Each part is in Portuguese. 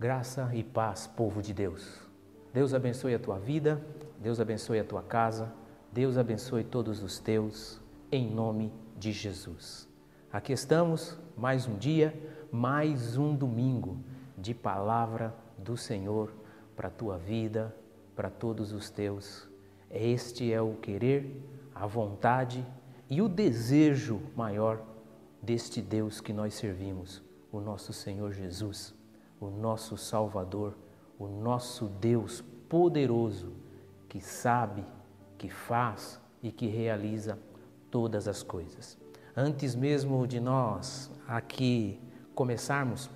Graça e paz, povo de Deus. Deus abençoe a tua vida, Deus abençoe a tua casa, Deus abençoe todos os teus, em nome de Jesus. Aqui estamos, mais um dia, mais um domingo de palavra do Senhor para a tua vida, para todos os teus. Este é o querer, a vontade e o desejo maior deste Deus que nós servimos, o nosso Senhor Jesus o nosso Salvador, o nosso Deus poderoso, que sabe, que faz e que realiza todas as coisas. Antes mesmo de nós aqui começarmos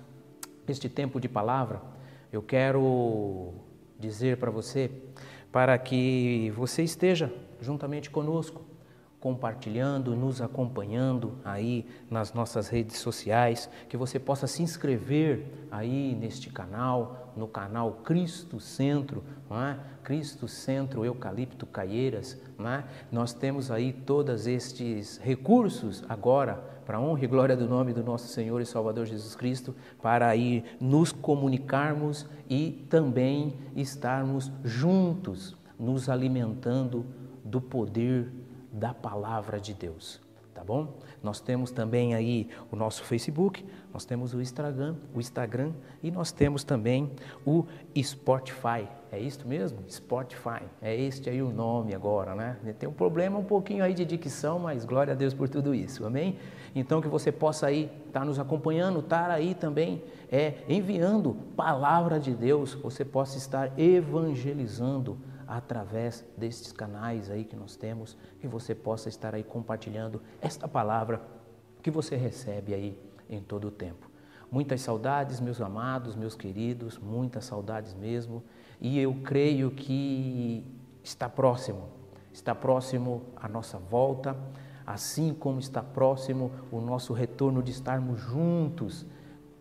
este tempo de palavra, eu quero dizer para você, para que você esteja juntamente conosco compartilhando, nos acompanhando aí nas nossas redes sociais, que você possa se inscrever aí neste canal, no canal Cristo Centro, é? Cristo Centro Eucalipto Caieiras. É? Nós temos aí todos estes recursos agora para honra e glória do nome do nosso Senhor e Salvador Jesus Cristo, para aí nos comunicarmos e também estarmos juntos, nos alimentando do poder da palavra de Deus, tá bom? Nós temos também aí o nosso Facebook, nós temos o Instagram, o Instagram e nós temos também o Spotify. É isso mesmo? Spotify. É este aí o nome agora, né? Tem um problema um pouquinho aí de dicção, mas glória a Deus por tudo isso. Amém? Então que você possa aí estar tá nos acompanhando, estar aí também é enviando palavra de Deus, você possa estar evangelizando através destes canais aí que nós temos, que você possa estar aí compartilhando esta palavra que você recebe aí em todo o tempo. Muitas saudades, meus amados, meus queridos, muitas saudades mesmo, e eu creio que está próximo, está próximo a nossa volta, assim como está próximo o nosso retorno de estarmos juntos,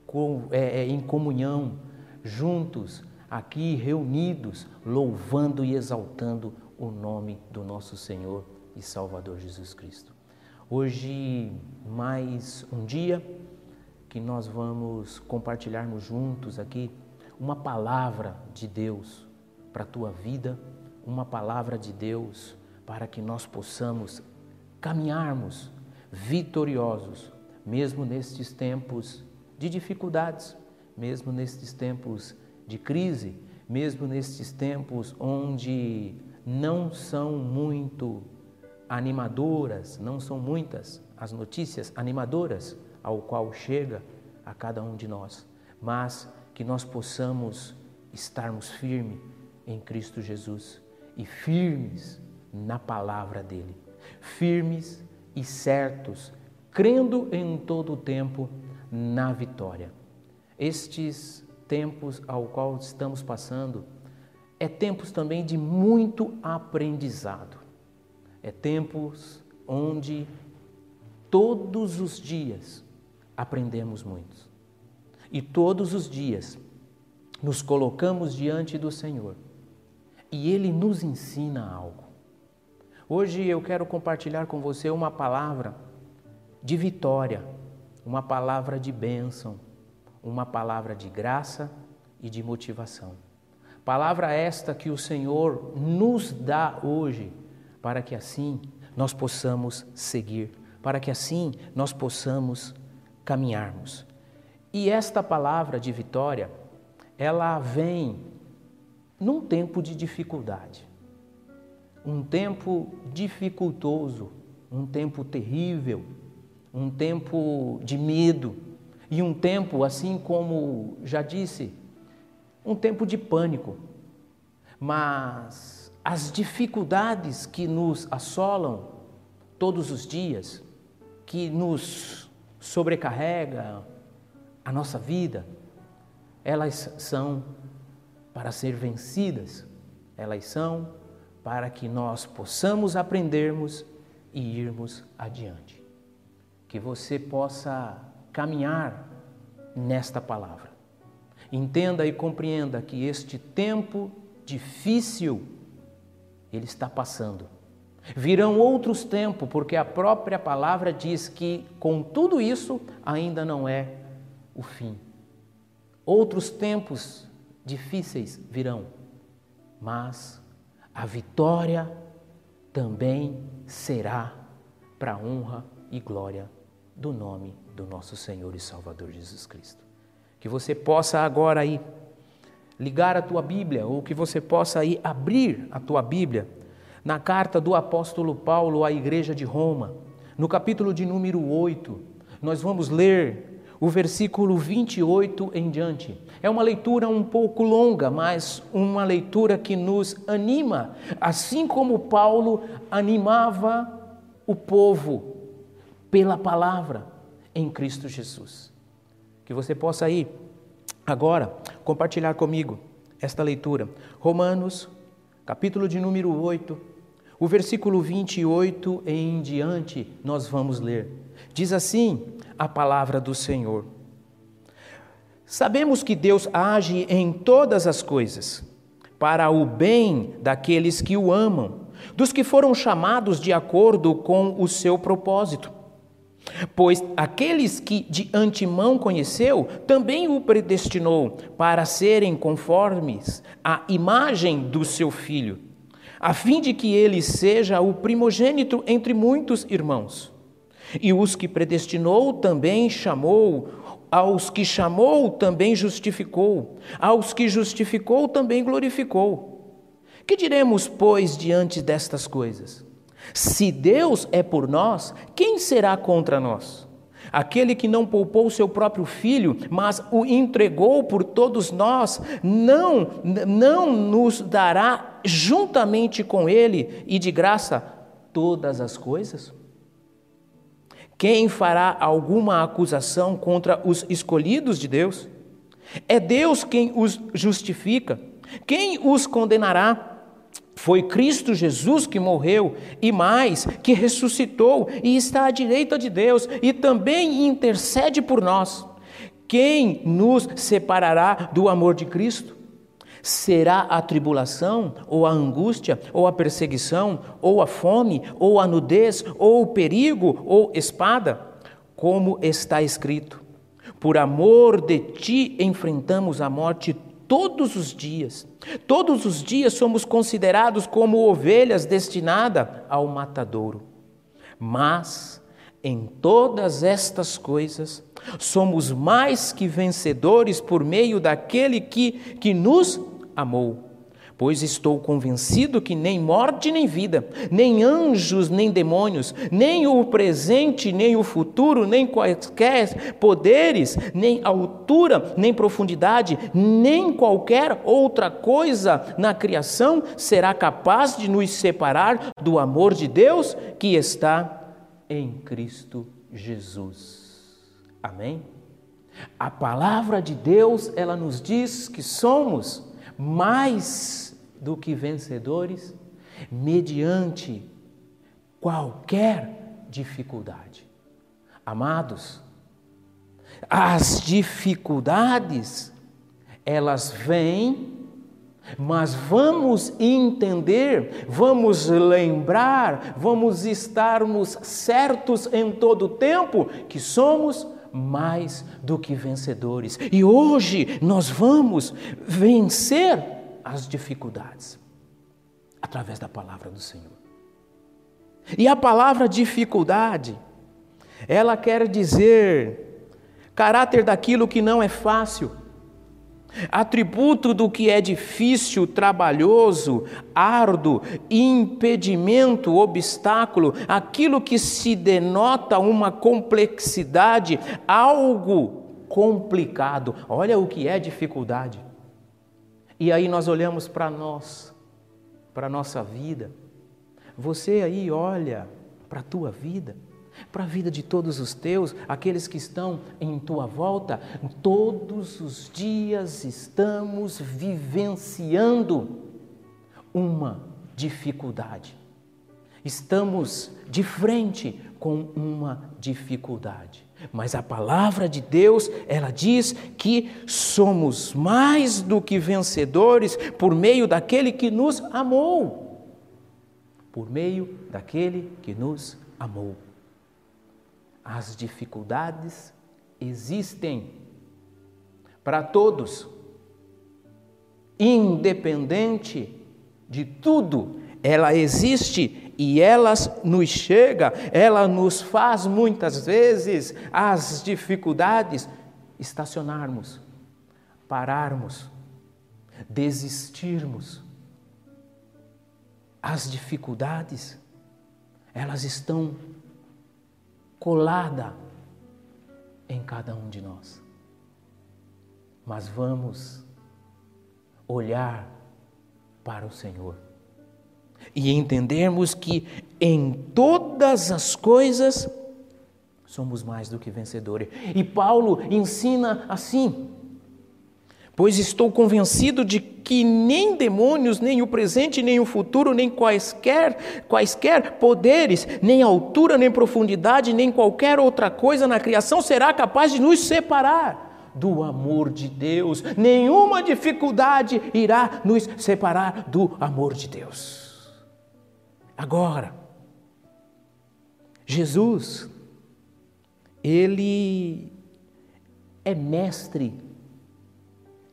com, é, é, em comunhão, juntos, aqui reunidos, louvando e exaltando o nome do nosso Senhor e Salvador Jesus Cristo. Hoje, mais um dia que nós vamos compartilharmos juntos aqui uma palavra de Deus para a tua vida, uma palavra de Deus para que nós possamos caminharmos vitoriosos, mesmo nestes tempos de dificuldades, mesmo nestes tempos de crise, mesmo nestes tempos onde não são muito animadoras, não são muitas as notícias animadoras ao qual chega a cada um de nós, mas que nós possamos estarmos firmes em Cristo Jesus e firmes na palavra dele, firmes e certos, crendo em todo o tempo na vitória. Estes tempos ao qual estamos passando é tempos também de muito aprendizado. É tempos onde todos os dias aprendemos muito. E todos os dias nos colocamos diante do Senhor e Ele nos ensina algo. Hoje eu quero compartilhar com você uma palavra de vitória, uma palavra de bênção uma palavra de graça e de motivação. Palavra esta que o Senhor nos dá hoje, para que assim nós possamos seguir, para que assim nós possamos caminharmos. E esta palavra de vitória, ela vem num tempo de dificuldade, um tempo dificultoso, um tempo terrível, um tempo de medo, e um tempo, assim como já disse, um tempo de pânico. Mas as dificuldades que nos assolam todos os dias, que nos sobrecarrega a nossa vida, elas são para ser vencidas, elas são para que nós possamos aprendermos e irmos adiante. Que você possa caminhar nesta palavra. Entenda e compreenda que este tempo difícil ele está passando. Virão outros tempos, porque a própria palavra diz que com tudo isso ainda não é o fim. Outros tempos difíceis virão, mas a vitória também será para a honra e glória do nome do nosso Senhor e Salvador Jesus Cristo. Que você possa agora aí ligar a tua Bíblia, ou que você possa aí abrir a tua Bíblia na carta do apóstolo Paulo à igreja de Roma, no capítulo de número 8. Nós vamos ler o versículo 28 em diante. É uma leitura um pouco longa, mas uma leitura que nos anima, assim como Paulo animava o povo pela palavra em Cristo Jesus. Que você possa ir agora compartilhar comigo esta leitura. Romanos, capítulo de número 8, o versículo 28 em diante, nós vamos ler. Diz assim a palavra do Senhor. Sabemos que Deus age em todas as coisas para o bem daqueles que o amam, dos que foram chamados de acordo com o seu propósito. Pois aqueles que de antemão conheceu, também o predestinou para serem conformes à imagem do seu filho, a fim de que ele seja o primogênito entre muitos irmãos. E os que predestinou também chamou, aos que chamou também justificou, aos que justificou também glorificou. Que diremos, pois, diante destas coisas? Se Deus é por nós, quem será contra nós? Aquele que não poupou seu próprio filho, mas o entregou por todos nós, não não nos dará juntamente com ele e de graça todas as coisas? Quem fará alguma acusação contra os escolhidos de Deus? É Deus quem os justifica. Quem os condenará? Foi Cristo Jesus que morreu e mais, que ressuscitou e está à direita de Deus e também intercede por nós. Quem nos separará do amor de Cristo? Será a tribulação, ou a angústia, ou a perseguição, ou a fome, ou a nudez, ou o perigo, ou espada? Como está escrito: Por amor de ti enfrentamos a morte todos os dias. Todos os dias somos considerados como ovelhas destinadas ao matadouro. Mas em todas estas coisas somos mais que vencedores por meio daquele que, que nos amou. Pois estou convencido que nem morte nem vida, nem anjos nem demônios, nem o presente nem o futuro, nem quaisquer poderes, nem altura nem profundidade, nem qualquer outra coisa na criação será capaz de nos separar do amor de Deus que está em Cristo Jesus. Amém? A palavra de Deus, ela nos diz que somos mais do que vencedores mediante qualquer dificuldade. Amados, as dificuldades, elas vêm, mas vamos entender, vamos lembrar, vamos estarmos certos em todo o tempo que somos mais do que vencedores. E hoje nós vamos vencer as dificuldades através da palavra do Senhor. E a palavra dificuldade, ela quer dizer caráter daquilo que não é fácil atributo do que é difícil, trabalhoso, árduo, impedimento, obstáculo, aquilo que se denota uma complexidade, algo complicado. Olha o que é dificuldade. E aí nós olhamos para nós, para a nossa vida. Você aí olha para a tua vida para a vida de todos os teus, aqueles que estão em tua volta, todos os dias estamos vivenciando uma dificuldade. Estamos de frente com uma dificuldade. Mas a palavra de Deus, ela diz que somos mais do que vencedores por meio daquele que nos amou. Por meio daquele que nos amou. As dificuldades existem, para todos, independente de tudo, ela existe e ela nos chega, ela nos faz muitas vezes as dificuldades estacionarmos, pararmos, desistirmos. As dificuldades, elas estão coladas em cada um de nós. Mas vamos olhar para o Senhor e entendermos que em todas as coisas somos mais do que vencedores. E Paulo ensina assim: Pois estou convencido de que nem demônios, nem o presente, nem o futuro, nem quaisquer, quaisquer poderes, nem altura, nem profundidade, nem qualquer outra coisa na criação será capaz de nos separar do amor de Deus. Nenhuma dificuldade irá nos separar do amor de Deus. Agora, Jesus, ele é mestre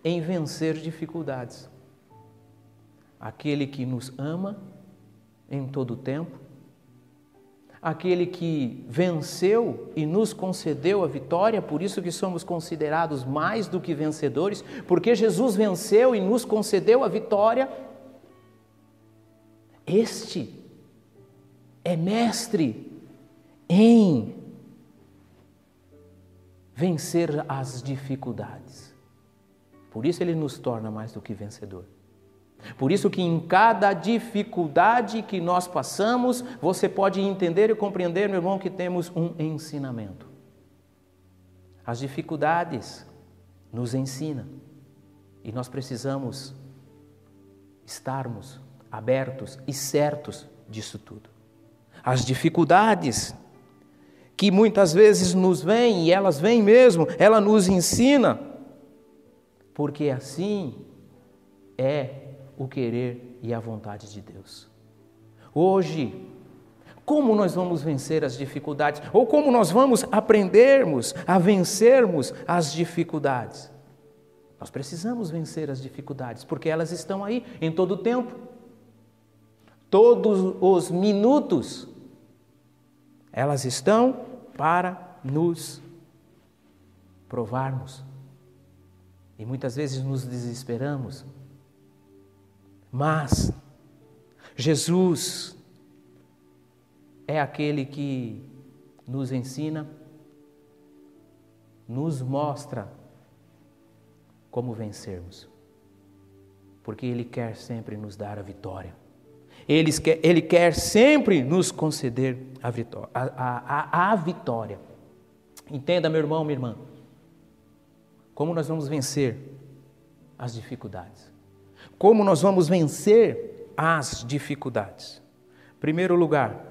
em vencer dificuldades. Aquele que nos ama em todo o tempo, aquele que venceu e nos concedeu a vitória, por isso que somos considerados mais do que vencedores, porque Jesus venceu e nos concedeu a vitória. Este é mestre em vencer as dificuldades. Por isso ele nos torna mais do que vencedor. Por isso que em cada dificuldade que nós passamos, você pode entender e compreender, meu irmão, que temos um ensinamento. As dificuldades nos ensinam e nós precisamos estarmos abertos e certos disso tudo. As dificuldades que muitas vezes nos vêm, e elas vêm mesmo, ela nos ensina porque assim é o querer e a vontade de Deus. Hoje, como nós vamos vencer as dificuldades? Ou como nós vamos aprendermos a vencermos as dificuldades? Nós precisamos vencer as dificuldades, porque elas estão aí em todo o tempo. Todos os minutos, elas estão para nos provarmos e muitas vezes nos desesperamos. Mas Jesus é aquele que nos ensina, nos mostra como vencermos. Porque Ele quer sempre nos dar a vitória. Ele quer, ele quer sempre nos conceder a vitória, a, a, a vitória. Entenda, meu irmão, minha irmã. Como nós vamos vencer as dificuldades? Como nós vamos vencer as dificuldades? Primeiro lugar,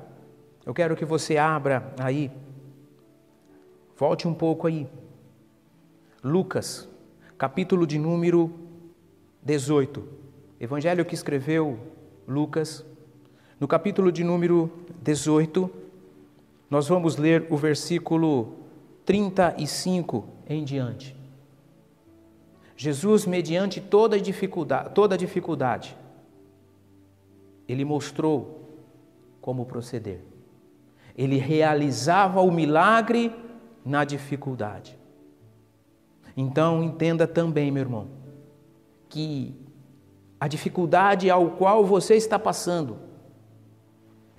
eu quero que você abra aí, volte um pouco aí. Lucas, capítulo de número 18. Evangelho que escreveu Lucas, no capítulo de número 18, nós vamos ler o versículo 35 em diante. Jesus, mediante toda dificuldade, toda dificuldade, ele mostrou como proceder. Ele realizava o milagre na dificuldade. Então, entenda também, meu irmão, que a dificuldade ao qual você está passando,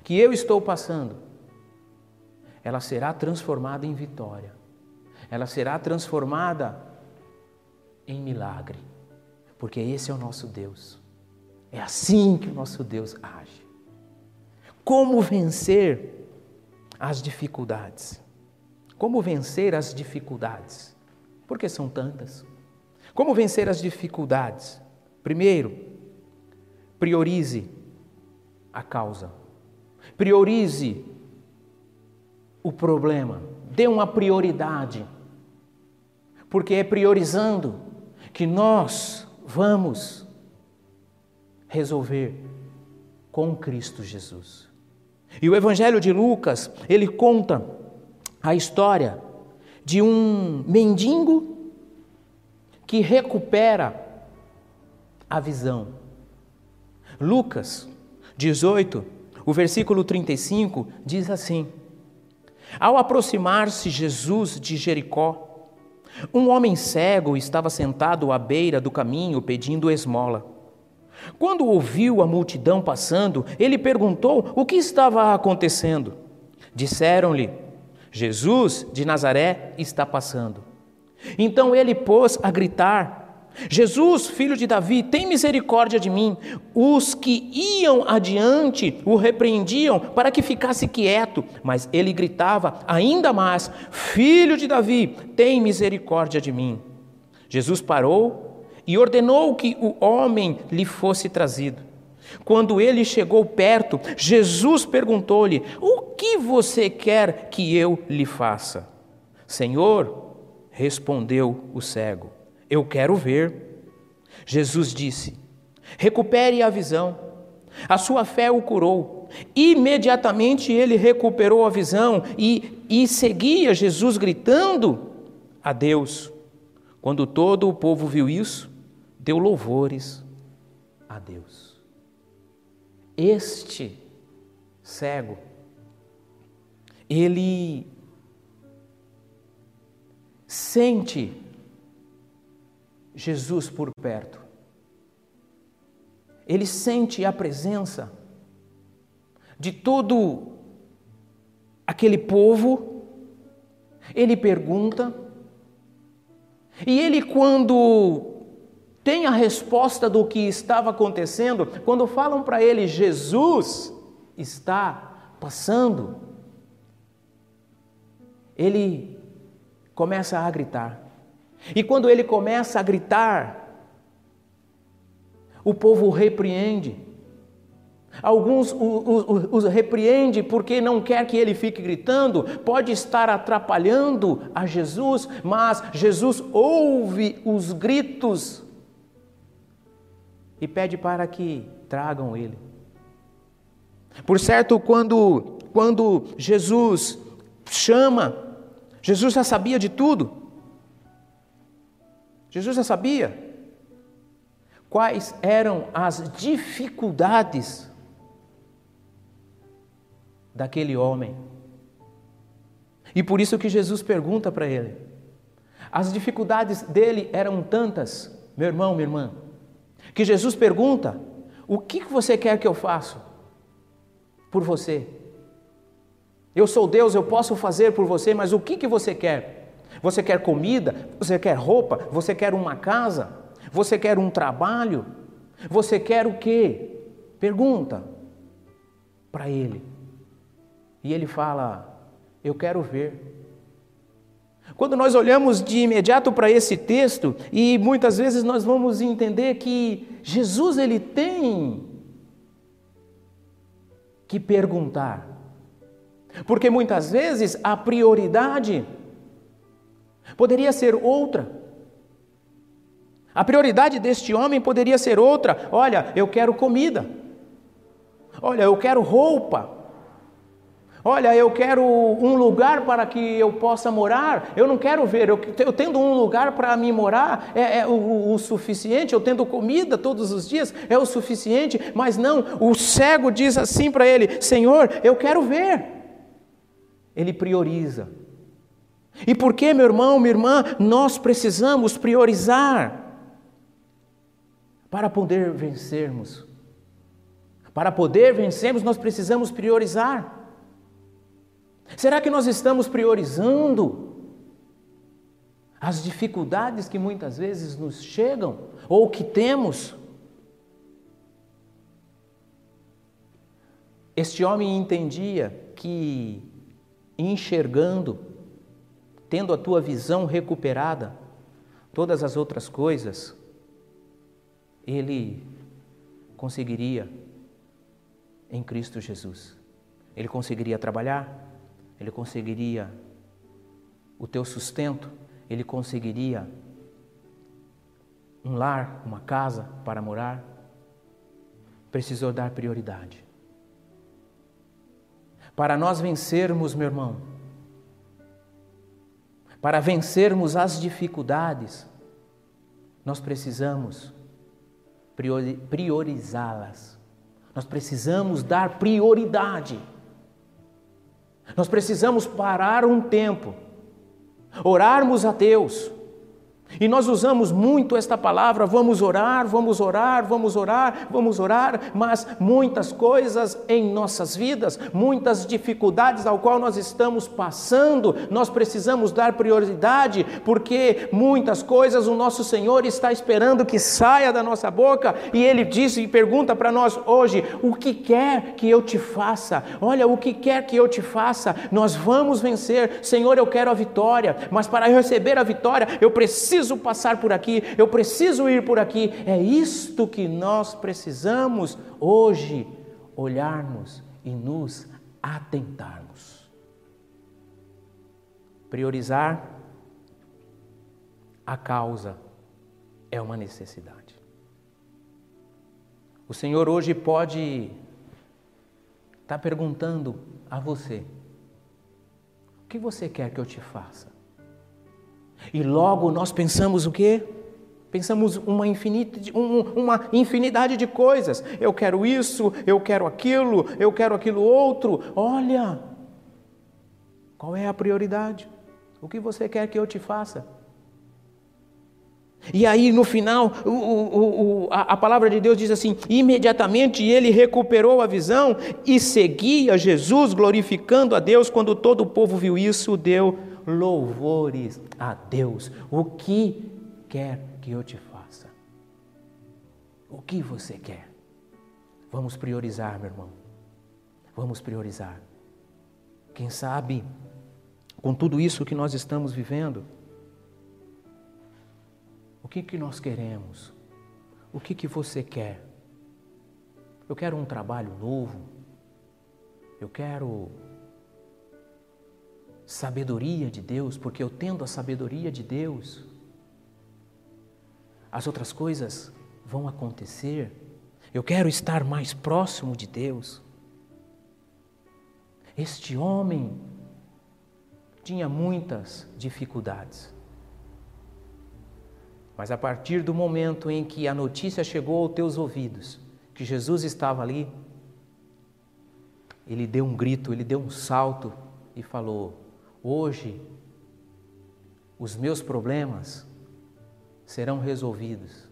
que eu estou passando, ela será transformada em vitória. Ela será transformada em milagre, porque esse é o nosso Deus. É assim que o nosso Deus age. Como vencer as dificuldades? Como vencer as dificuldades? Porque são tantas. Como vencer as dificuldades? Primeiro, priorize a causa. Priorize o problema. Dê uma prioridade. Porque é priorizando que nós vamos resolver com Cristo Jesus. E o Evangelho de Lucas, ele conta a história de um mendigo que recupera a visão. Lucas 18, o versículo 35 diz assim: Ao aproximar-se Jesus de Jericó, um homem cego estava sentado à beira do caminho pedindo esmola. Quando ouviu a multidão passando, ele perguntou o que estava acontecendo. Disseram-lhe: Jesus de Nazaré está passando. Então ele pôs a gritar: Jesus, filho de Davi, tem misericórdia de mim. Os que iam adiante o repreendiam para que ficasse quieto, mas ele gritava ainda mais: Filho de Davi, tem misericórdia de mim. Jesus parou e ordenou que o homem lhe fosse trazido. Quando ele chegou perto, Jesus perguntou-lhe: O que você quer que eu lhe faça? Senhor, respondeu o cego eu quero ver. Jesus disse: recupere a visão. A sua fé o curou. Imediatamente ele recuperou a visão e, e seguia Jesus gritando a Deus. Quando todo o povo viu isso, deu louvores a Deus. Este cego, ele sente Jesus por perto. Ele sente a presença de todo aquele povo, ele pergunta, e ele, quando tem a resposta do que estava acontecendo, quando falam para ele, Jesus está passando, ele começa a gritar. E quando ele começa a gritar, o povo o repreende. Alguns os repreende porque não quer que ele fique gritando, pode estar atrapalhando a Jesus, mas Jesus ouve os gritos e pede para que tragam ele. Por certo, quando, quando Jesus chama, Jesus já sabia de tudo. Jesus já sabia quais eram as dificuldades daquele homem. E por isso que Jesus pergunta para ele. As dificuldades dele eram tantas, meu irmão, minha irmã, que Jesus pergunta: O que você quer que eu faça por você? Eu sou Deus, eu posso fazer por você, mas o que, que você quer? Você quer comida? Você quer roupa? Você quer uma casa? Você quer um trabalho? Você quer o quê? Pergunta para ele. E ele fala: Eu quero ver. Quando nós olhamos de imediato para esse texto, e muitas vezes nós vamos entender que Jesus ele tem que perguntar. Porque muitas vezes a prioridade Poderia ser outra. A prioridade deste homem poderia ser outra. Olha, eu quero comida. Olha, eu quero roupa. Olha, eu quero um lugar para que eu possa morar. Eu não quero ver, eu, eu tendo um lugar para me morar é, é o, o, suficiente. Eu tendo comida todos os dias é o suficiente. Mas não, o cego diz assim para ele: Senhor, eu quero ver. Ele prioriza. E por que, meu irmão, minha irmã, nós precisamos priorizar para poder vencermos? Para poder vencermos, nós precisamos priorizar. Será que nós estamos priorizando as dificuldades que muitas vezes nos chegam ou que temos? Este homem entendia que, enxergando, tendo a tua visão recuperada, todas as outras coisas, ele conseguiria em Cristo Jesus. Ele conseguiria trabalhar, ele conseguiria o teu sustento, ele conseguiria um lar, uma casa para morar. Precisou dar prioridade. Para nós vencermos, meu irmão, para vencermos as dificuldades, nós precisamos priorizá-las. Nós precisamos dar prioridade. Nós precisamos parar um tempo, orarmos a Deus e nós usamos muito esta palavra, vamos orar, vamos orar, vamos orar, vamos orar, mas muitas coisas em nossas vidas, muitas dificuldades ao qual nós estamos passando, nós precisamos dar prioridade, porque muitas coisas o nosso Senhor está esperando que saia da nossa boca, e ele diz e pergunta para nós hoje: "O que quer que eu te faça?" Olha, o que quer que eu te faça? Nós vamos vencer. Senhor, eu quero a vitória, mas para receber a vitória, eu preciso preciso passar por aqui, eu preciso ir por aqui. É isto que nós precisamos hoje olharmos e nos atentarmos. Priorizar a causa é uma necessidade. O Senhor hoje pode estar tá perguntando a você: o que você quer que eu te faça? E logo nós pensamos o quê? Pensamos uma, infinita, uma infinidade de coisas. Eu quero isso, eu quero aquilo, eu quero aquilo outro. Olha, qual é a prioridade? O que você quer que eu te faça? E aí no final, o, o, o, a, a palavra de Deus diz assim: imediatamente ele recuperou a visão e seguia Jesus, glorificando a Deus. Quando todo o povo viu isso, deu louvores a Deus. O que quer que eu te faça? O que você quer? Vamos priorizar, meu irmão. Vamos priorizar. Quem sabe, com tudo isso que nós estamos vivendo, o que, que nós queremos? O que, que você quer? Eu quero um trabalho novo. Eu quero sabedoria de Deus, porque eu tendo a sabedoria de Deus, as outras coisas vão acontecer. Eu quero estar mais próximo de Deus. Este homem tinha muitas dificuldades. Mas a partir do momento em que a notícia chegou aos teus ouvidos, que Jesus estava ali, ele deu um grito, ele deu um salto e falou: Hoje, os meus problemas serão resolvidos,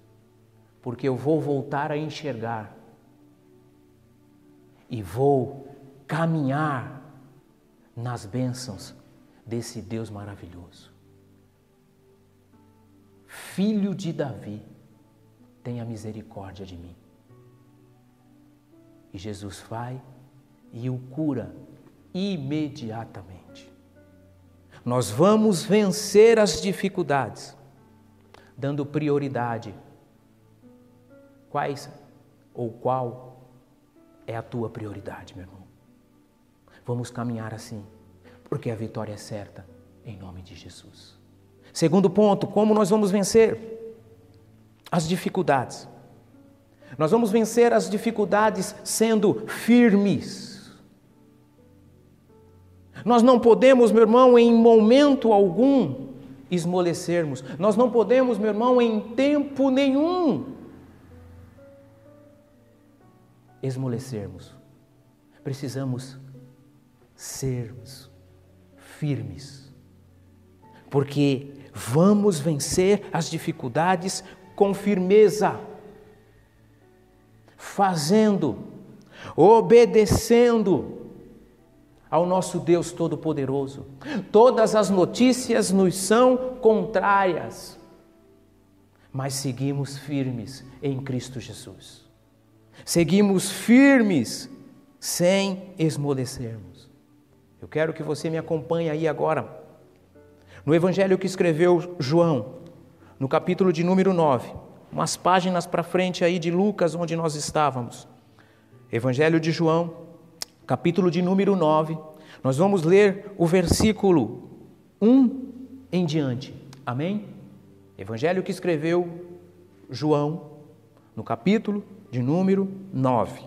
porque eu vou voltar a enxergar e vou caminhar nas bênçãos desse Deus maravilhoso. Filho de Davi, tenha misericórdia de mim. E Jesus vai e o cura imediatamente. Nós vamos vencer as dificuldades, dando prioridade. Quais ou qual é a tua prioridade, meu irmão? Vamos caminhar assim, porque a vitória é certa, em nome de Jesus. Segundo ponto, como nós vamos vencer as dificuldades? Nós vamos vencer as dificuldades sendo firmes nós não podemos, meu irmão, em momento algum esmorecermos. Nós não podemos, meu irmão, em tempo nenhum esmorecermos. Precisamos sermos firmes, porque vamos vencer as dificuldades com firmeza, fazendo, obedecendo ao nosso Deus Todo-Poderoso. Todas as notícias nos são contrárias, mas seguimos firmes em Cristo Jesus. Seguimos firmes sem esmorecermos. Eu quero que você me acompanhe aí agora, no Evangelho que escreveu João, no capítulo de número 9, umas páginas para frente aí de Lucas, onde nós estávamos. Evangelho de João, capítulo de número 9, nós vamos ler o versículo 1 em diante. Amém? Evangelho que escreveu João, no capítulo de número 9,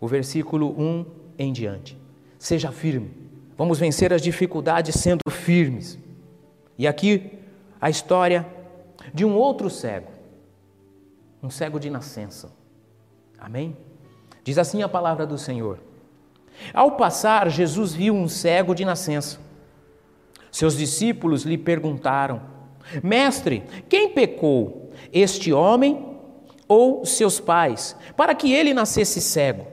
o versículo 1 em diante. Seja firme. Vamos vencer as dificuldades sendo firmes. E aqui a história de um outro cego. um cego de nascença. Amém? Diz assim a palavra do Senhor. Ao passar, Jesus viu um cego de nascença. Seus discípulos lhe perguntaram: Mestre, quem pecou, este homem ou seus pais, para que ele nascesse cego?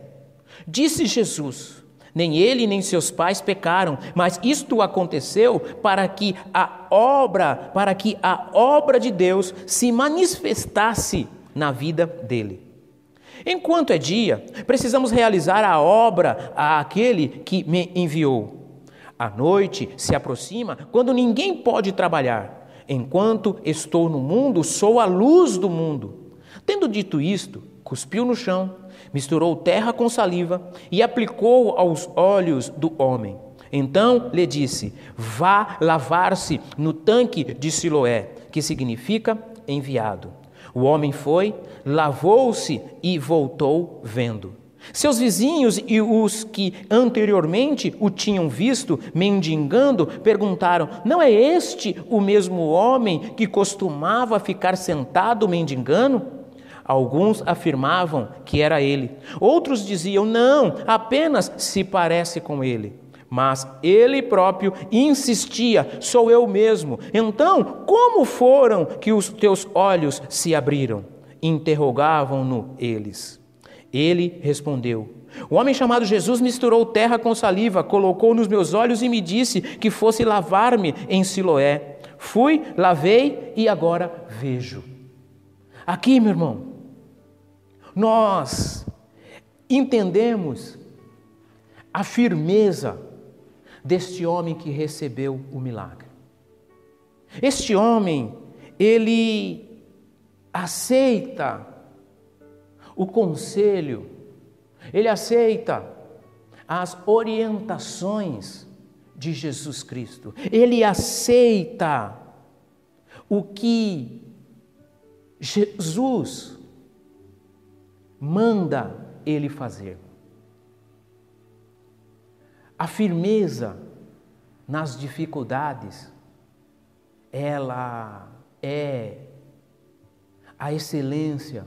Disse Jesus: Nem ele nem seus pais pecaram, mas isto aconteceu para que a obra, para que a obra de Deus se manifestasse na vida dele. Enquanto é dia, precisamos realizar a obra àquele que me enviou. A noite se aproxima quando ninguém pode trabalhar. Enquanto estou no mundo, sou a luz do mundo. Tendo dito isto, cuspiu no chão, misturou terra com saliva e aplicou aos olhos do homem. Então lhe disse: Vá lavar-se no tanque de Siloé, que significa enviado. O homem foi, lavou-se e voltou vendo. Seus vizinhos e os que anteriormente o tinham visto mendigando perguntaram: Não é este o mesmo homem que costumava ficar sentado mendigando? Alguns afirmavam que era ele. Outros diziam: Não, apenas se parece com ele. Mas ele próprio insistia: Sou eu mesmo. Então, como foram que os teus olhos se abriram? Interrogavam-no eles. Ele respondeu: O homem chamado Jesus misturou terra com saliva, colocou nos meus olhos e me disse que fosse lavar-me em Siloé. Fui, lavei e agora vejo. Aqui, meu irmão, nós entendemos a firmeza deste homem que recebeu o milagre. Este homem, ele aceita o conselho, ele aceita as orientações de Jesus Cristo, ele aceita o que Jesus manda ele fazer a firmeza nas dificuldades, ela é a excelência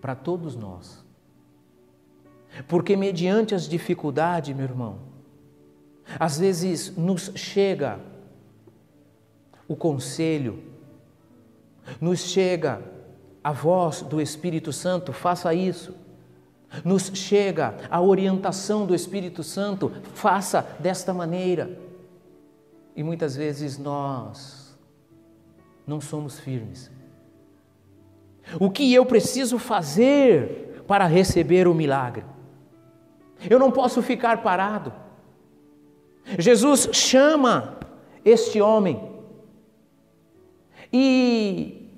para todos nós. Porque mediante as dificuldades, meu irmão, às vezes nos chega o conselho, nos chega a voz do Espírito Santo, faça isso nos chega a orientação do Espírito Santo, faça desta maneira. E muitas vezes nós não somos firmes. O que eu preciso fazer para receber o milagre? Eu não posso ficar parado. Jesus chama este homem e,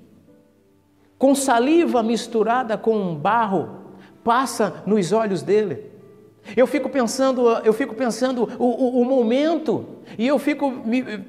com saliva misturada com barro, passa nos olhos dele. Eu fico pensando, eu fico pensando o, o, o momento, e eu fico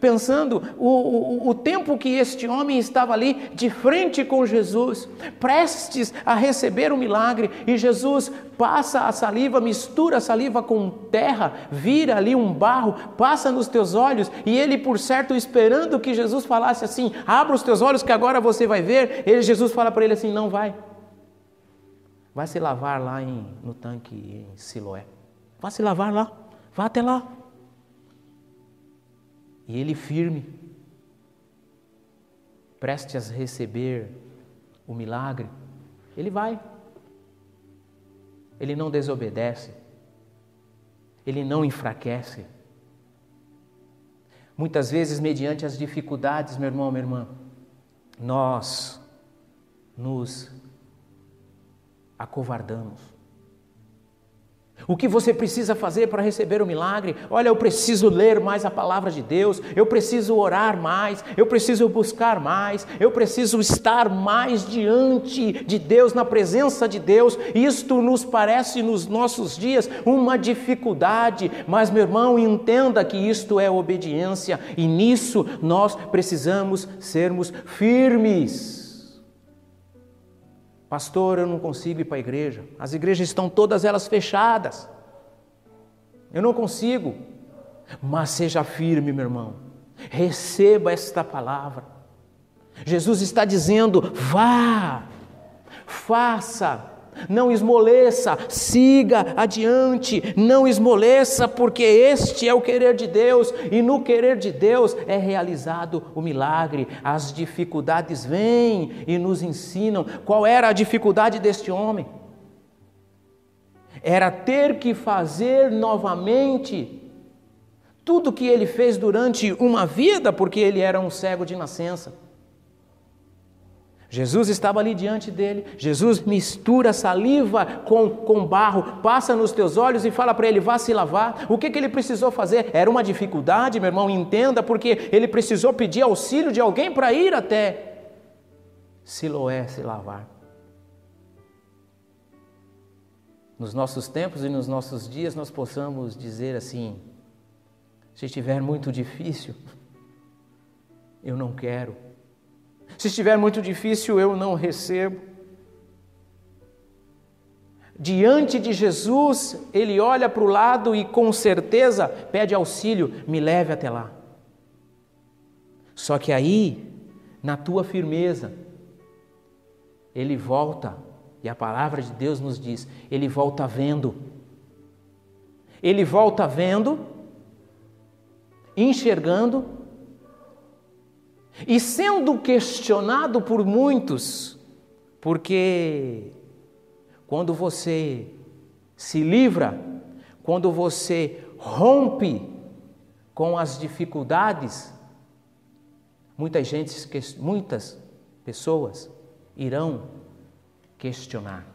pensando o, o, tempo que este homem estava ali de frente com Jesus, prestes a receber o milagre, e Jesus passa a saliva, mistura a saliva com terra, vira ali um barro, passa nos teus olhos, e ele, por certo, esperando que Jesus falasse assim: abra os teus olhos que agora você vai ver. Ele, Jesus fala para ele assim: não vai. Vai se lavar lá em, no tanque em Siloé. Vá se lavar lá. Vá até lá. E ele firme, preste a receber o milagre, ele vai. Ele não desobedece. Ele não enfraquece. Muitas vezes, mediante as dificuldades, meu irmão, minha irmã, nós nos acovardamos. O que você precisa fazer para receber o milagre? Olha, eu preciso ler mais a palavra de Deus, eu preciso orar mais, eu preciso buscar mais, eu preciso estar mais diante de Deus, na presença de Deus. Isto nos parece nos nossos dias uma dificuldade, mas meu irmão, entenda que isto é obediência e nisso nós precisamos sermos firmes. Pastor, eu não consigo ir para a igreja. As igrejas estão todas elas fechadas. Eu não consigo. Mas seja firme, meu irmão. Receba esta palavra. Jesus está dizendo: vá, faça, não esmoreça, siga adiante, não esmoreça, porque este é o querer de Deus e no querer de Deus é realizado o milagre. As dificuldades vêm e nos ensinam qual era a dificuldade deste homem. Era ter que fazer novamente tudo que ele fez durante uma vida, porque ele era um cego de nascença. Jesus estava ali diante dele, Jesus mistura saliva com, com barro, passa nos teus olhos e fala para ele: vá se lavar. O que, que ele precisou fazer? Era uma dificuldade, meu irmão, entenda, porque ele precisou pedir auxílio de alguém para ir até Siloé se lavar. Nos nossos tempos e nos nossos dias, nós possamos dizer assim: se estiver muito difícil, eu não quero. Se estiver muito difícil, eu não recebo. Diante de Jesus, ele olha para o lado e com certeza pede auxílio, me leve até lá. Só que aí, na tua firmeza, ele volta, e a palavra de Deus nos diz: ele volta vendo. Ele volta vendo, enxergando e sendo questionado por muitos, porque quando você se livra, quando você rompe com as dificuldades, muita gente, muitas pessoas irão questionar.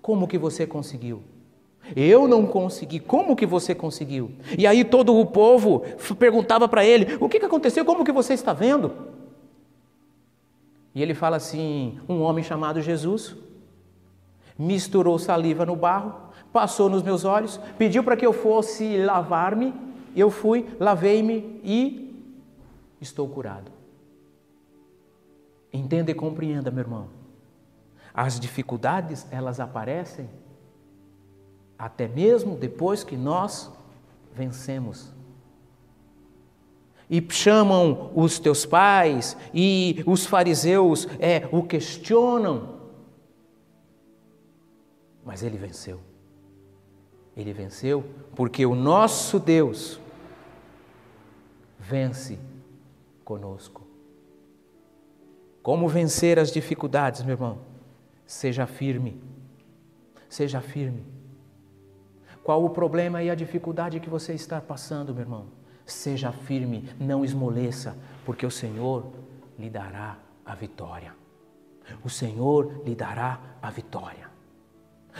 Como que você conseguiu? Eu não consegui. Como que você conseguiu? E aí todo o povo perguntava para ele: O que, que aconteceu? Como que você está vendo? E ele fala assim: Um homem chamado Jesus misturou saliva no barro, passou nos meus olhos, pediu para que eu fosse lavar-me. Eu fui, lavei-me e estou curado. Entenda e compreenda, meu irmão. As dificuldades, elas aparecem até mesmo depois que nós vencemos. E chamam os teus pais e os fariseus é, o questionam. Mas ele venceu. Ele venceu porque o nosso Deus vence conosco. Como vencer as dificuldades, meu irmão? Seja firme. Seja firme. Qual o problema e a dificuldade que você está passando, meu irmão? Seja firme, não esmoreça, porque o Senhor lhe dará a vitória. O Senhor lhe dará a vitória.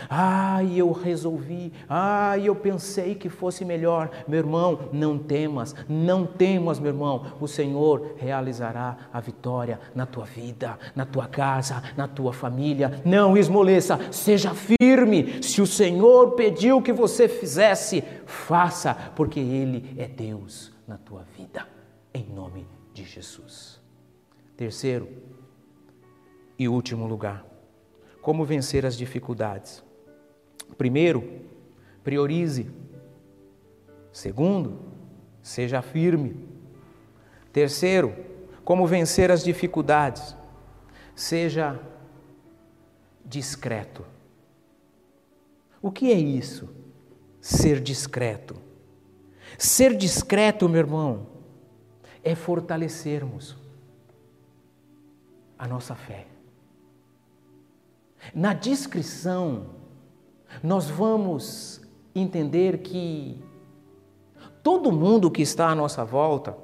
Ai, eu resolvi, ai, eu pensei que fosse melhor. Meu irmão, não temas, não temas, meu irmão. O Senhor realizará a vitória na tua vida, na tua casa, na tua família. Não esmoreça, seja firme. Se o Senhor pediu que você fizesse, faça, porque Ele é Deus na tua vida, em nome de Jesus. Terceiro e último lugar como vencer as dificuldades? Primeiro, priorize. Segundo, seja firme. Terceiro, como vencer as dificuldades? Seja discreto. O que é isso? Ser discreto. Ser discreto, meu irmão, é fortalecermos a nossa fé. Na descrição, nós vamos entender que todo mundo que está à nossa volta,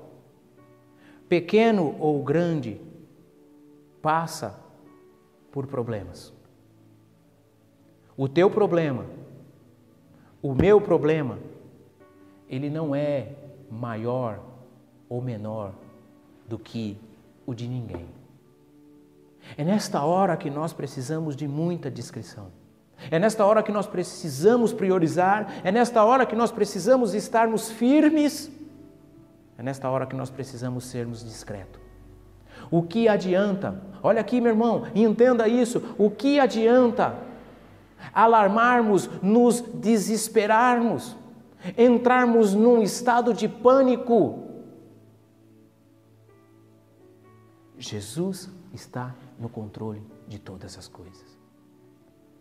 pequeno ou grande, passa por problemas. O teu problema, o meu problema, ele não é maior ou menor do que o de ninguém. É nesta hora que nós precisamos de muita discrição. É nesta hora que nós precisamos priorizar, é nesta hora que nós precisamos estarmos firmes, é nesta hora que nós precisamos sermos discretos. O que adianta? Olha aqui, meu irmão, entenda isso. O que adianta alarmarmos, nos desesperarmos, entrarmos num estado de pânico Jesus está no controle de todas as coisas.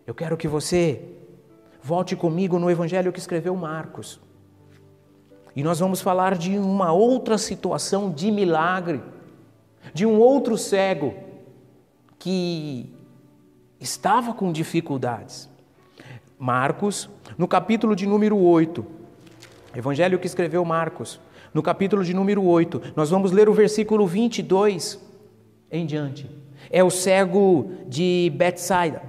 Eu quero que você volte comigo no evangelho que escreveu Marcos. E nós vamos falar de uma outra situação de milagre, de um outro cego que estava com dificuldades. Marcos, no capítulo de número 8, evangelho que escreveu Marcos, no capítulo de número 8, nós vamos ler o versículo 22 em diante. É o cego de Betsaida.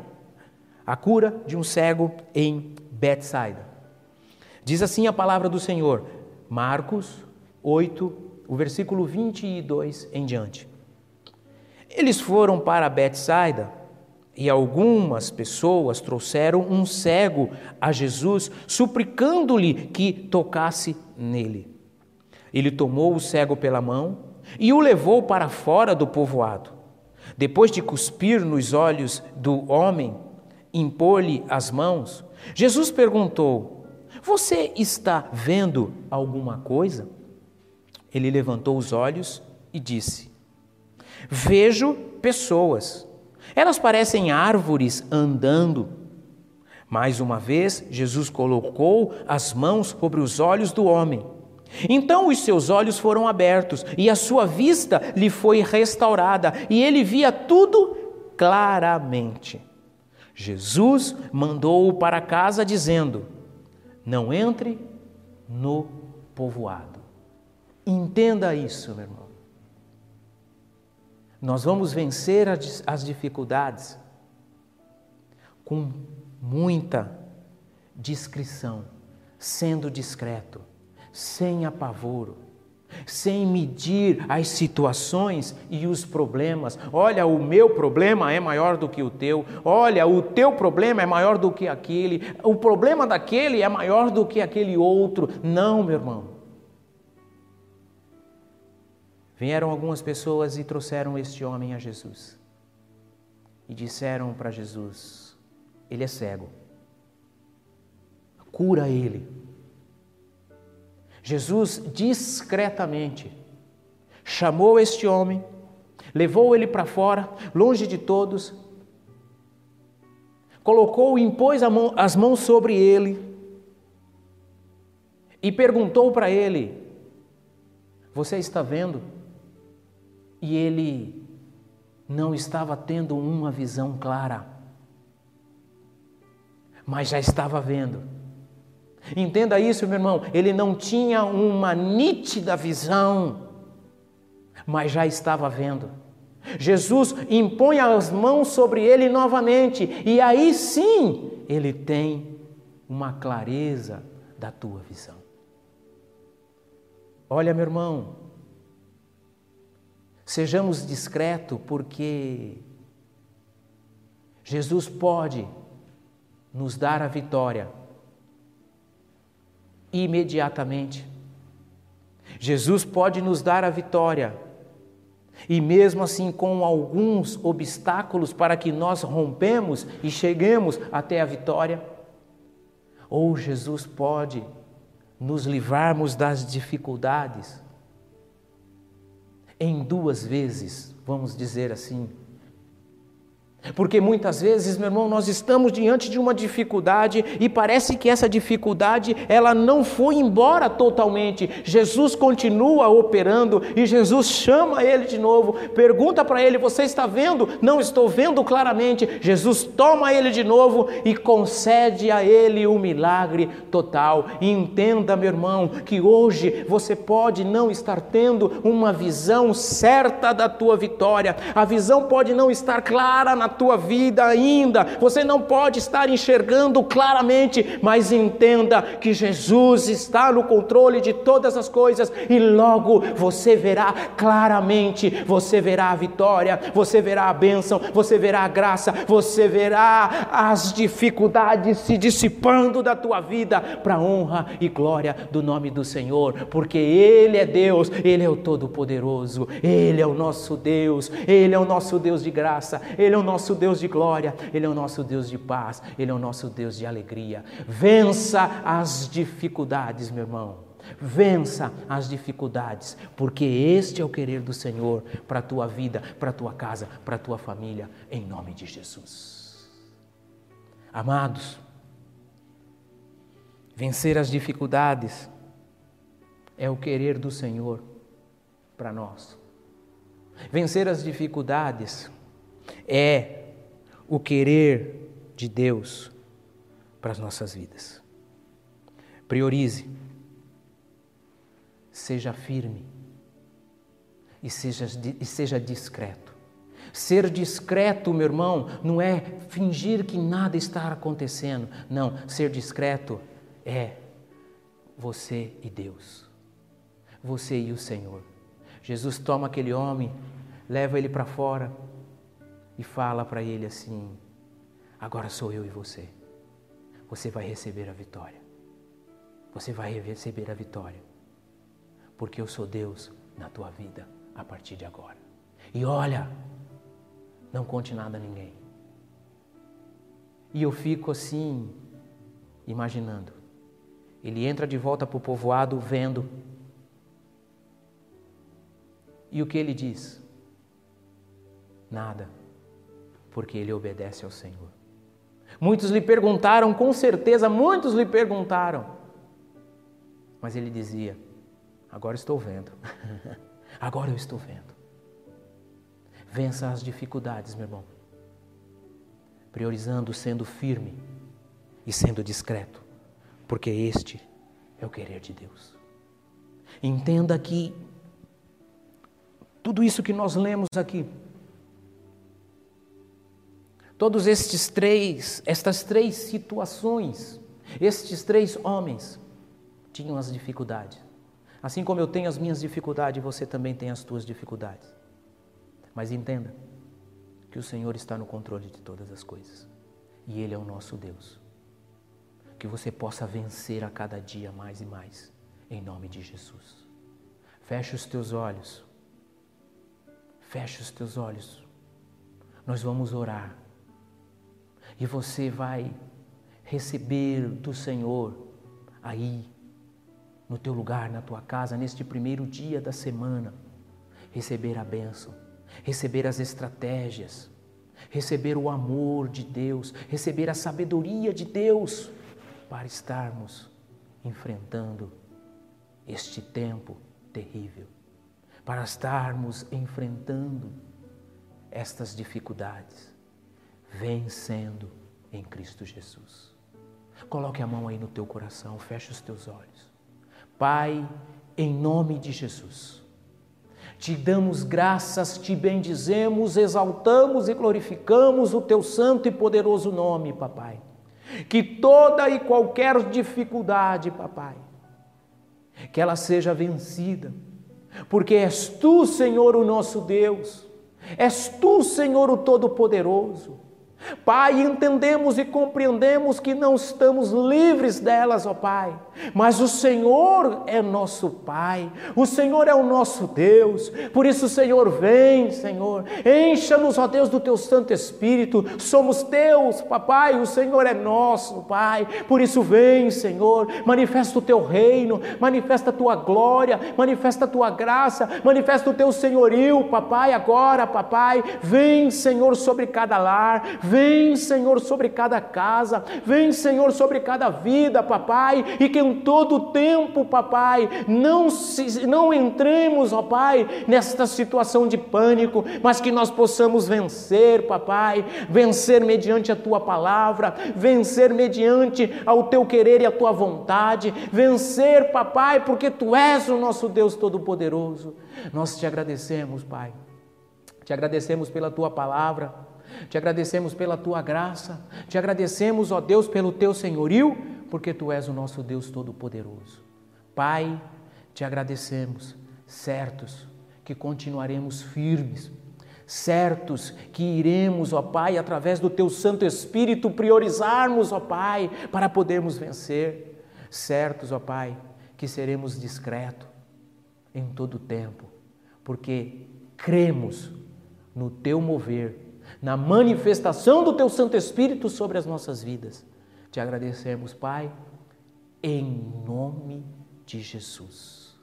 A cura de um cego em Betsaida. Diz assim a palavra do Senhor, Marcos 8, o versículo 22 em diante. Eles foram para Betsaida e algumas pessoas trouxeram um cego a Jesus, suplicando-lhe que tocasse nele. Ele tomou o cego pela mão e o levou para fora do povoado. Depois de cuspir nos olhos do homem, impor-lhe as mãos, Jesus perguntou: Você está vendo alguma coisa? Ele levantou os olhos e disse: Vejo pessoas. Elas parecem árvores andando. Mais uma vez, Jesus colocou as mãos sobre os olhos do homem. Então os seus olhos foram abertos e a sua vista lhe foi restaurada e ele via tudo claramente. Jesus mandou-o para casa dizendo: Não entre no povoado. Entenda isso, meu irmão. Nós vamos vencer as dificuldades com muita discrição, sendo discreto sem apavoro, sem medir as situações e os problemas. Olha, o meu problema é maior do que o teu. Olha, o teu problema é maior do que aquele. O problema daquele é maior do que aquele outro. Não, meu irmão. Vieram algumas pessoas e trouxeram este homem a Jesus. E disseram para Jesus: Ele é cego. Cura ele. Jesus discretamente chamou este homem, levou ele para fora, longe de todos, colocou, impôs mão, as mãos sobre ele e perguntou para ele: Você está vendo? E ele não estava tendo uma visão clara, mas já estava vendo. Entenda isso, meu irmão. Ele não tinha uma nítida visão, mas já estava vendo. Jesus impõe as mãos sobre ele novamente, e aí sim ele tem uma clareza da tua visão. Olha, meu irmão, sejamos discretos, porque Jesus pode nos dar a vitória imediatamente. Jesus pode nos dar a vitória, e mesmo assim com alguns obstáculos para que nós rompemos e cheguemos até a vitória, ou Jesus pode nos livrarmos das dificuldades em duas vezes, vamos dizer assim, porque muitas vezes, meu irmão, nós estamos diante de uma dificuldade e parece que essa dificuldade ela não foi embora totalmente. Jesus continua operando e Jesus chama ele de novo, pergunta para ele: "Você está vendo? Não estou vendo claramente". Jesus toma ele de novo e concede a ele o um milagre total. E entenda, meu irmão, que hoje você pode não estar tendo uma visão certa da tua vitória. A visão pode não estar clara na tua vida ainda. Você não pode estar enxergando claramente, mas entenda que Jesus está no controle de todas as coisas e logo você verá claramente, você verá a vitória, você verá a bênção, você verá a graça, você verá as dificuldades se dissipando da tua vida para honra e glória do nome do Senhor, porque ele é Deus, ele é o todo-poderoso, ele é o nosso Deus, ele é o nosso Deus de graça, ele é o nosso Deus de glória, Ele é o nosso Deus de paz, Ele é o nosso Deus de alegria. Vença as dificuldades, meu irmão. Vença as dificuldades, porque este é o querer do Senhor para a tua vida, para a tua casa, para a tua família, em nome de Jesus. Amados, vencer as dificuldades é o querer do Senhor para nós. Vencer as dificuldades é o querer de Deus para as nossas vidas. Priorize, seja firme e seja, e seja discreto. Ser discreto, meu irmão, não é fingir que nada está acontecendo. Não, ser discreto é você e Deus, você e o Senhor. Jesus toma aquele homem, leva ele para fora e fala para ele assim: Agora sou eu e você. Você vai receber a vitória. Você vai receber a vitória. Porque eu sou Deus na tua vida a partir de agora. E olha, não conte nada a ninguém. E eu fico assim, imaginando. Ele entra de volta para o povoado vendo e o que ele diz? Nada, porque ele obedece ao Senhor. Muitos lhe perguntaram, com certeza, muitos lhe perguntaram. Mas ele dizia: Agora estou vendo. Agora eu estou vendo. Vença as dificuldades, meu irmão. Priorizando sendo firme e sendo discreto, porque este é o querer de Deus. Entenda que tudo isso que nós lemos aqui, todos estes três, estas três situações, estes três homens tinham as dificuldades. Assim como eu tenho as minhas dificuldades, você também tem as tuas dificuldades. Mas entenda que o Senhor está no controle de todas as coisas e Ele é o nosso Deus. Que você possa vencer a cada dia mais e mais, em nome de Jesus. Feche os teus olhos. Feche os teus olhos. Nós vamos orar. E você vai receber do Senhor aí, no teu lugar, na tua casa, neste primeiro dia da semana, receber a bênção, receber as estratégias, receber o amor de Deus, receber a sabedoria de Deus para estarmos enfrentando este tempo terrível para estarmos enfrentando estas dificuldades, vencendo em Cristo Jesus. Coloque a mão aí no teu coração, feche os teus olhos. Pai, em nome de Jesus, te damos graças, te bendizemos, exaltamos e glorificamos o teu santo e poderoso nome, papai. Que toda e qualquer dificuldade, papai, que ela seja vencida porque és tu, Senhor, o nosso Deus, és tu, Senhor, o Todo-Poderoso. Pai, entendemos e compreendemos que não estamos livres delas, ó Pai, mas o Senhor é nosso Pai, o Senhor é o nosso Deus, por isso, Senhor, vem, Senhor, encha-nos, ó Deus, do Teu Santo Espírito, somos Teus, Papai, o Senhor é nosso, Pai, por isso, vem, Senhor, manifesta o Teu reino, manifesta a Tua glória, manifesta a Tua graça, manifesta o Teu senhorio, Papai, agora, Papai, vem, Senhor, sobre cada lar, Vem, Senhor, sobre cada casa, vem, Senhor, sobre cada vida, papai, e que em todo tempo, papai, não, se, não entremos, ó Pai, nesta situação de pânico, mas que nós possamos vencer, papai, vencer mediante a tua palavra, vencer mediante ao teu querer e a tua vontade, vencer, papai, porque tu és o nosso Deus Todo-Poderoso. Nós te agradecemos, Pai. Te agradecemos pela tua palavra. Te agradecemos pela tua graça, te agradecemos, ó Deus, pelo teu senhorio, porque tu és o nosso Deus Todo-Poderoso. Pai, te agradecemos, certos que continuaremos firmes, certos que iremos, ó Pai, através do teu Santo Espírito, priorizarmos, ó Pai, para podermos vencer, certos, ó Pai, que seremos discretos em todo o tempo, porque cremos no teu mover na manifestação do Teu Santo Espírito sobre as nossas vidas. Te agradecemos, Pai, em nome de Jesus.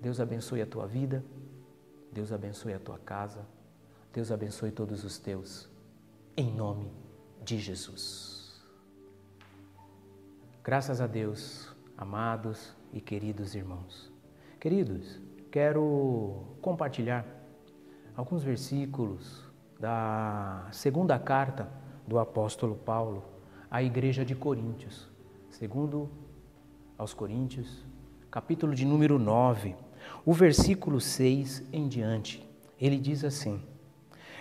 Deus abençoe a tua vida, Deus abençoe a tua casa, Deus abençoe todos os teus, em nome de Jesus. Graças a Deus, amados e queridos irmãos. Queridos, quero compartilhar alguns versículos da segunda carta do apóstolo Paulo à igreja de Coríntios, segundo aos Coríntios, capítulo de número 9, o versículo 6 em diante. Ele diz assim: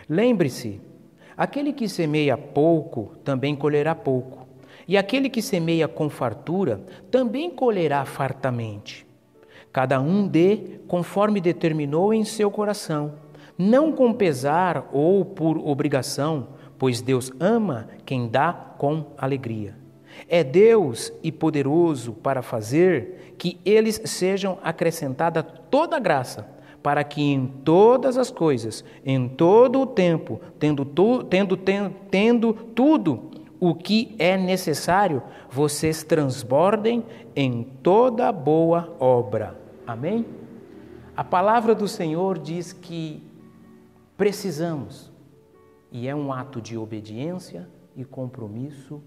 Lembre-se, aquele que semeia pouco também colherá pouco, e aquele que semeia com fartura também colherá fartamente. Cada um dê conforme determinou em seu coração, não com pesar ou por obrigação, pois Deus ama quem dá com alegria. É Deus e poderoso para fazer que eles sejam acrescentada toda graça, para que em todas as coisas, em todo o tempo, tendo, tu, tendo, tendo, tendo tudo o que é necessário, vocês transbordem em toda boa obra. Amém? A palavra do Senhor diz que precisamos, e é um ato de obediência e compromisso,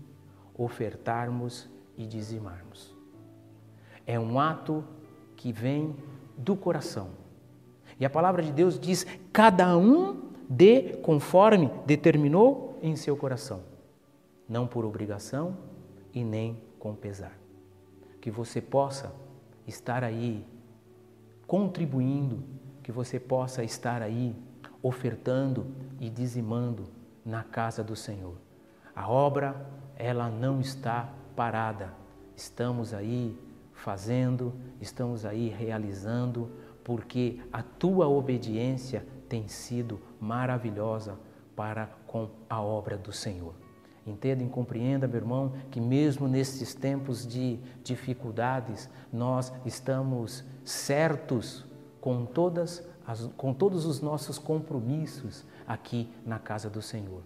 ofertarmos e dizimarmos. É um ato que vem do coração. E a palavra de Deus diz: cada um dê conforme determinou em seu coração, não por obrigação e nem com pesar. Que você possa estar aí contribuindo, que você possa estar aí ofertando e dizimando na casa do Senhor. A obra ela não está parada. Estamos aí fazendo, estamos aí realizando, porque a tua obediência tem sido maravilhosa para com a obra do Senhor. Entenda e compreenda, meu irmão, que mesmo nesses tempos de dificuldades, nós estamos certos com, todas as, com todos os nossos compromissos aqui na casa do Senhor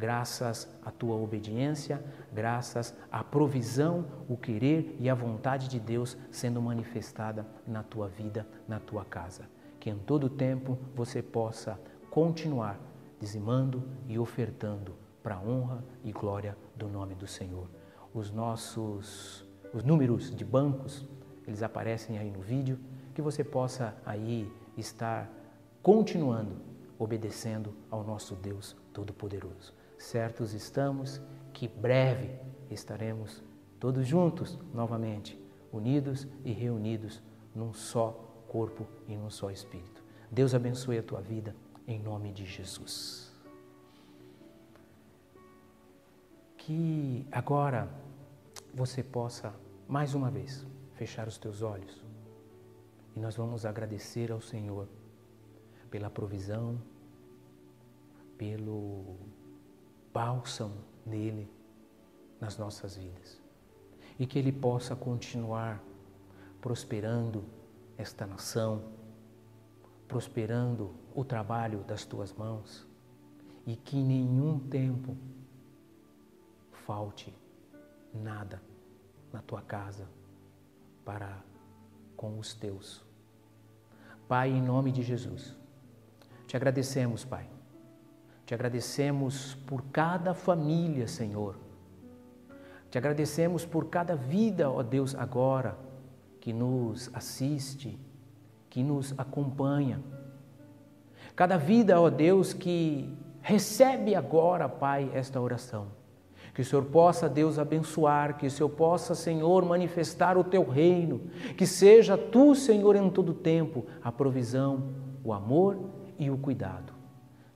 graças à tua obediência, graças à provisão, o querer e a vontade de Deus sendo manifestada na tua vida, na tua casa. Que em todo tempo você possa continuar dizimando e ofertando para a honra e glória do nome do Senhor. Os nossos os números de bancos, eles aparecem aí no vídeo, que você possa aí estar continuando obedecendo ao nosso Deus Todo-Poderoso certos estamos que breve estaremos todos juntos novamente, unidos e reunidos num só corpo e num só espírito. Deus abençoe a tua vida em nome de Jesus. Que agora você possa mais uma vez fechar os teus olhos e nós vamos agradecer ao Senhor pela provisão, pelo bálsamo nele nas nossas vidas. E que ele possa continuar prosperando esta nação, prosperando o trabalho das tuas mãos e que em nenhum tempo falte nada na tua casa para com os teus. Pai, em nome de Jesus, te agradecemos, Pai te agradecemos por cada família, Senhor. Te agradecemos por cada vida, ó Deus, agora que nos assiste, que nos acompanha. Cada vida, ó Deus, que recebe agora, Pai, esta oração. Que o Senhor possa, Deus, abençoar, que o Senhor possa, Senhor, manifestar o teu reino, que seja tu, Senhor, em todo tempo, a provisão, o amor e o cuidado.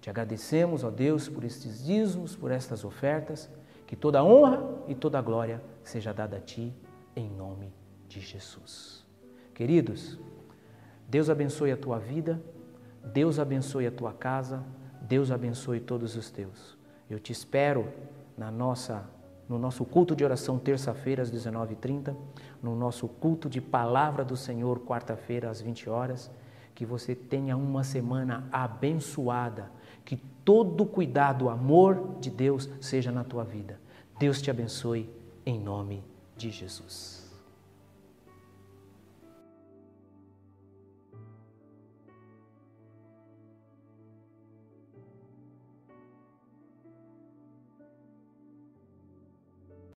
Te agradecemos, ó Deus, por estes dízimos, por estas ofertas, que toda honra e toda glória seja dada a Ti, em nome de Jesus. Queridos, Deus abençoe a tua vida, Deus abençoe a tua casa, Deus abençoe todos os teus. Eu te espero na nossa, no nosso culto de oração terça-feira às 19h30, no nosso culto de palavra do Senhor quarta-feira às 20 horas. Que você tenha uma semana abençoada que todo cuidado, amor de Deus seja na tua vida. Deus te abençoe em nome de Jesus.